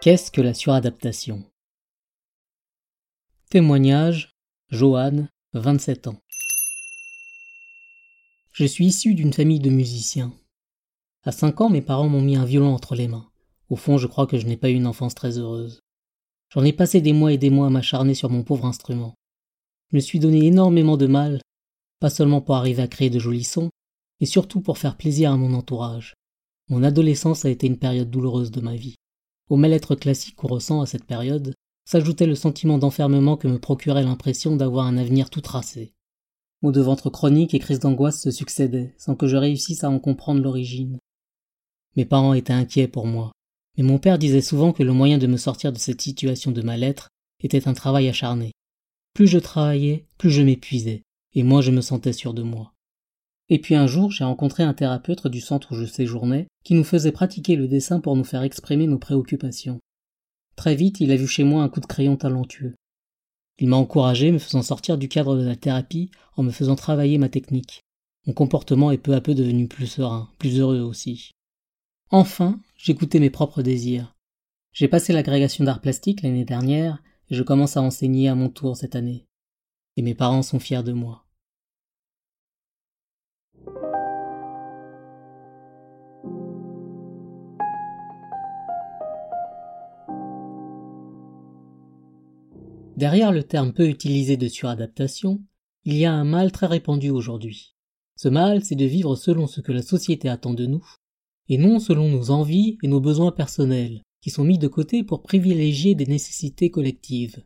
Qu'est-ce que la suradaptation? Témoignage Joanne, 27 ans. Je suis issu d'une famille de musiciens. À 5 ans, mes parents m'ont mis un violon entre les mains. Au fond, je crois que je n'ai pas eu une enfance très heureuse. J'en ai passé des mois et des mois à m'acharner sur mon pauvre instrument. Je me suis donné énormément de mal, pas seulement pour arriver à créer de jolis sons, mais surtout pour faire plaisir à mon entourage. Mon adolescence a été une période douloureuse de ma vie. Au mal-être classique qu'on ressent à cette période, s'ajoutait le sentiment d'enfermement que me procurait l'impression d'avoir un avenir tout tracé. Maux de ventre chroniques et crises d'angoisse se succédaient, sans que je réussisse à en comprendre l'origine. Mes parents étaient inquiets pour moi, mais mon père disait souvent que le moyen de me sortir de cette situation de mal-être était un travail acharné. Plus je travaillais, plus je m'épuisais, et moins je me sentais sûr de moi. Et puis un jour, j'ai rencontré un thérapeute du centre où je séjournais, qui nous faisait pratiquer le dessin pour nous faire exprimer nos préoccupations. Très vite, il a vu chez moi un coup de crayon talentueux. Il m'a encouragé, me faisant sortir du cadre de la thérapie, en me faisant travailler ma technique. Mon comportement est peu à peu devenu plus serein, plus heureux aussi. Enfin, j'écoutais mes propres désirs. J'ai passé l'agrégation d'art plastique l'année dernière, et je commence à enseigner à mon tour cette année. Et mes parents sont fiers de moi. Derrière le terme peu utilisé de suradaptation, il y a un mal très répandu aujourd'hui. Ce mal, c'est de vivre selon ce que la société attend de nous, et non selon nos envies et nos besoins personnels, qui sont mis de côté pour privilégier des nécessités collectives.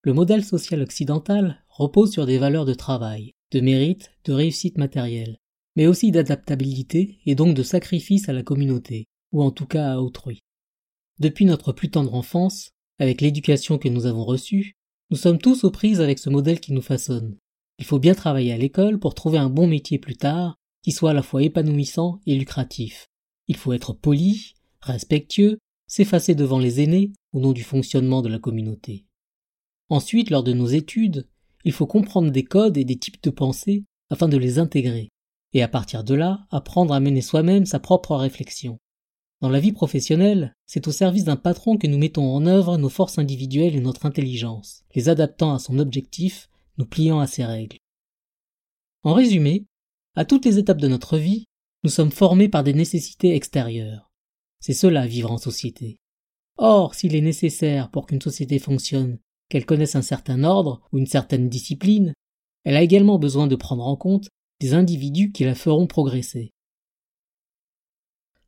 Le modèle social occidental repose sur des valeurs de travail, de mérite, de réussite matérielle, mais aussi d'adaptabilité et donc de sacrifice à la communauté, ou en tout cas à autrui. Depuis notre plus tendre enfance, avec l'éducation que nous avons reçue, nous sommes tous aux prises avec ce modèle qui nous façonne. Il faut bien travailler à l'école pour trouver un bon métier plus tard, qui soit à la fois épanouissant et lucratif. Il faut être poli, respectueux, s'effacer devant les aînés au nom du fonctionnement de la communauté. Ensuite, lors de nos études, il faut comprendre des codes et des types de pensée afin de les intégrer, et à partir de là, apprendre à mener soi-même sa propre réflexion. Dans la vie professionnelle, c'est au service d'un patron que nous mettons en œuvre nos forces individuelles et notre intelligence, les adaptant à son objectif, nous pliant à ses règles. En résumé, à toutes les étapes de notre vie, nous sommes formés par des nécessités extérieures. C'est cela vivre en société. Or, s'il est nécessaire pour qu'une société fonctionne qu'elle connaisse un certain ordre ou une certaine discipline, elle a également besoin de prendre en compte des individus qui la feront progresser.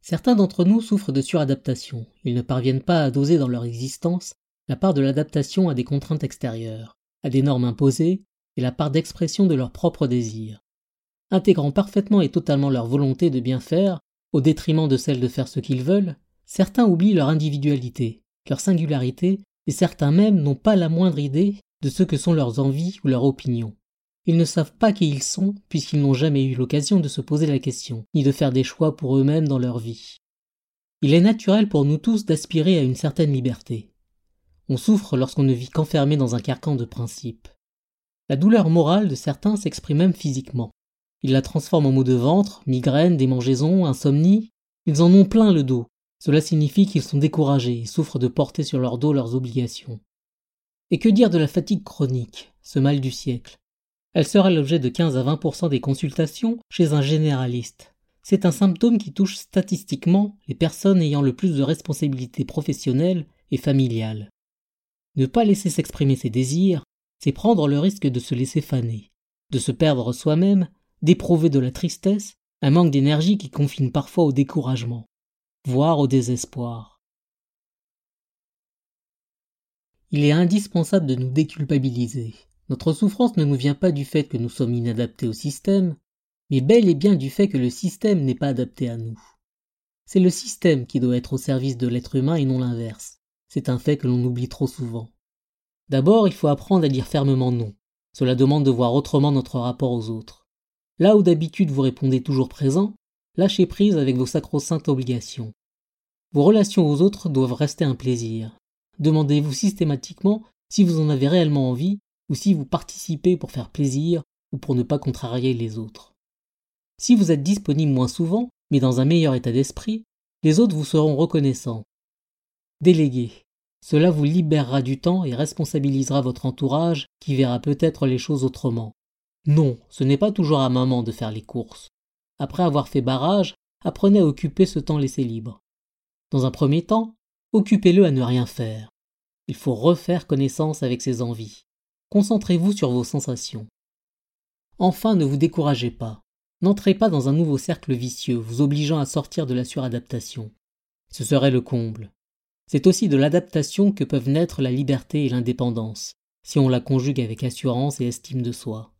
Certains d'entre nous souffrent de suradaptation. Ils ne parviennent pas à doser dans leur existence la part de l'adaptation à des contraintes extérieures, à des normes imposées et la part d'expression de leurs propres désirs. Intégrant parfaitement et totalement leur volonté de bien faire, au détriment de celle de faire ce qu'ils veulent, certains oublient leur individualité, leur singularité, et certains même n'ont pas la moindre idée de ce que sont leurs envies ou leurs opinions. Ils ne savent pas qui ils sont puisqu'ils n'ont jamais eu l'occasion de se poser la question, ni de faire des choix pour eux-mêmes dans leur vie. Il est naturel pour nous tous d'aspirer à une certaine liberté. On souffre lorsqu'on ne vit qu'enfermé dans un carcan de principes. La douleur morale de certains s'exprime même physiquement. Ils la transforment en maux de ventre, migraines, démangeaisons, insomnie. Ils en ont plein le dos. Cela signifie qu'ils sont découragés et souffrent de porter sur leur dos leurs obligations. Et que dire de la fatigue chronique, ce mal du siècle? Elle sera l'objet de 15 à 20% des consultations chez un généraliste. C'est un symptôme qui touche statistiquement les personnes ayant le plus de responsabilités professionnelles et familiales. Ne pas laisser s'exprimer ses désirs, c'est prendre le risque de se laisser faner, de se perdre soi-même, d'éprouver de la tristesse, un manque d'énergie qui confine parfois au découragement, voire au désespoir. Il est indispensable de nous déculpabiliser, notre souffrance ne nous vient pas du fait que nous sommes inadaptés au système, mais bel et bien du fait que le système n'est pas adapté à nous. C'est le système qui doit être au service de l'être humain et non l'inverse. C'est un fait que l'on oublie trop souvent. D'abord, il faut apprendre à dire fermement non. Cela demande de voir autrement notre rapport aux autres. Là où d'habitude vous répondez toujours présent, lâchez prise avec vos sacro-saintes obligations. Vos relations aux autres doivent rester un plaisir. Demandez-vous systématiquement si vous en avez réellement envie ou si vous participez pour faire plaisir ou pour ne pas contrarier les autres. Si vous êtes disponible moins souvent, mais dans un meilleur état d'esprit, les autres vous seront reconnaissants. Déléguer. Cela vous libérera du temps et responsabilisera votre entourage qui verra peut-être les choses autrement. Non, ce n'est pas toujours à maman de faire les courses. Après avoir fait barrage, apprenez à occuper ce temps laissé libre. Dans un premier temps, occupez-le à ne rien faire. Il faut refaire connaissance avec ses envies. Concentrez-vous sur vos sensations. Enfin, ne vous découragez pas. N'entrez pas dans un nouveau cercle vicieux vous obligeant à sortir de la suradaptation. Ce serait le comble. C'est aussi de l'adaptation que peuvent naître la liberté et l'indépendance, si on la conjugue avec assurance et estime de soi.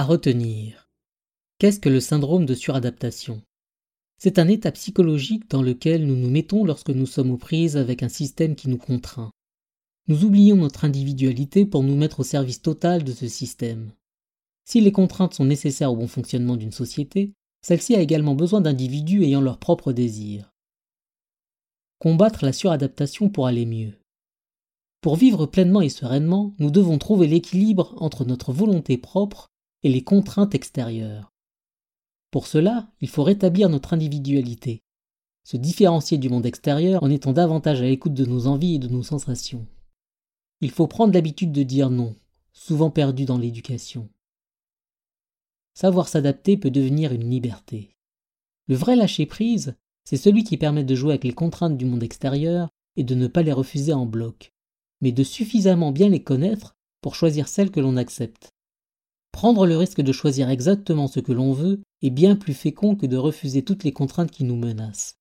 À retenir. Qu'est-ce que le syndrome de suradaptation? C'est un état psychologique dans lequel nous nous mettons lorsque nous sommes aux prises avec un système qui nous contraint. Nous oublions notre individualité pour nous mettre au service total de ce système. Si les contraintes sont nécessaires au bon fonctionnement d'une société, celle-ci a également besoin d'individus ayant leurs propres désirs. Combattre la suradaptation pour aller mieux. Pour vivre pleinement et sereinement, nous devons trouver l'équilibre entre notre volonté propre et les contraintes extérieures. Pour cela, il faut rétablir notre individualité, se différencier du monde extérieur en étant davantage à l'écoute de nos envies et de nos sensations. Il faut prendre l'habitude de dire non, souvent perdu dans l'éducation. Savoir s'adapter peut devenir une liberté. Le vrai lâcher-prise, c'est celui qui permet de jouer avec les contraintes du monde extérieur et de ne pas les refuser en bloc, mais de suffisamment bien les connaître pour choisir celles que l'on accepte. Prendre le risque de choisir exactement ce que l'on veut est bien plus fécond que de refuser toutes les contraintes qui nous menacent.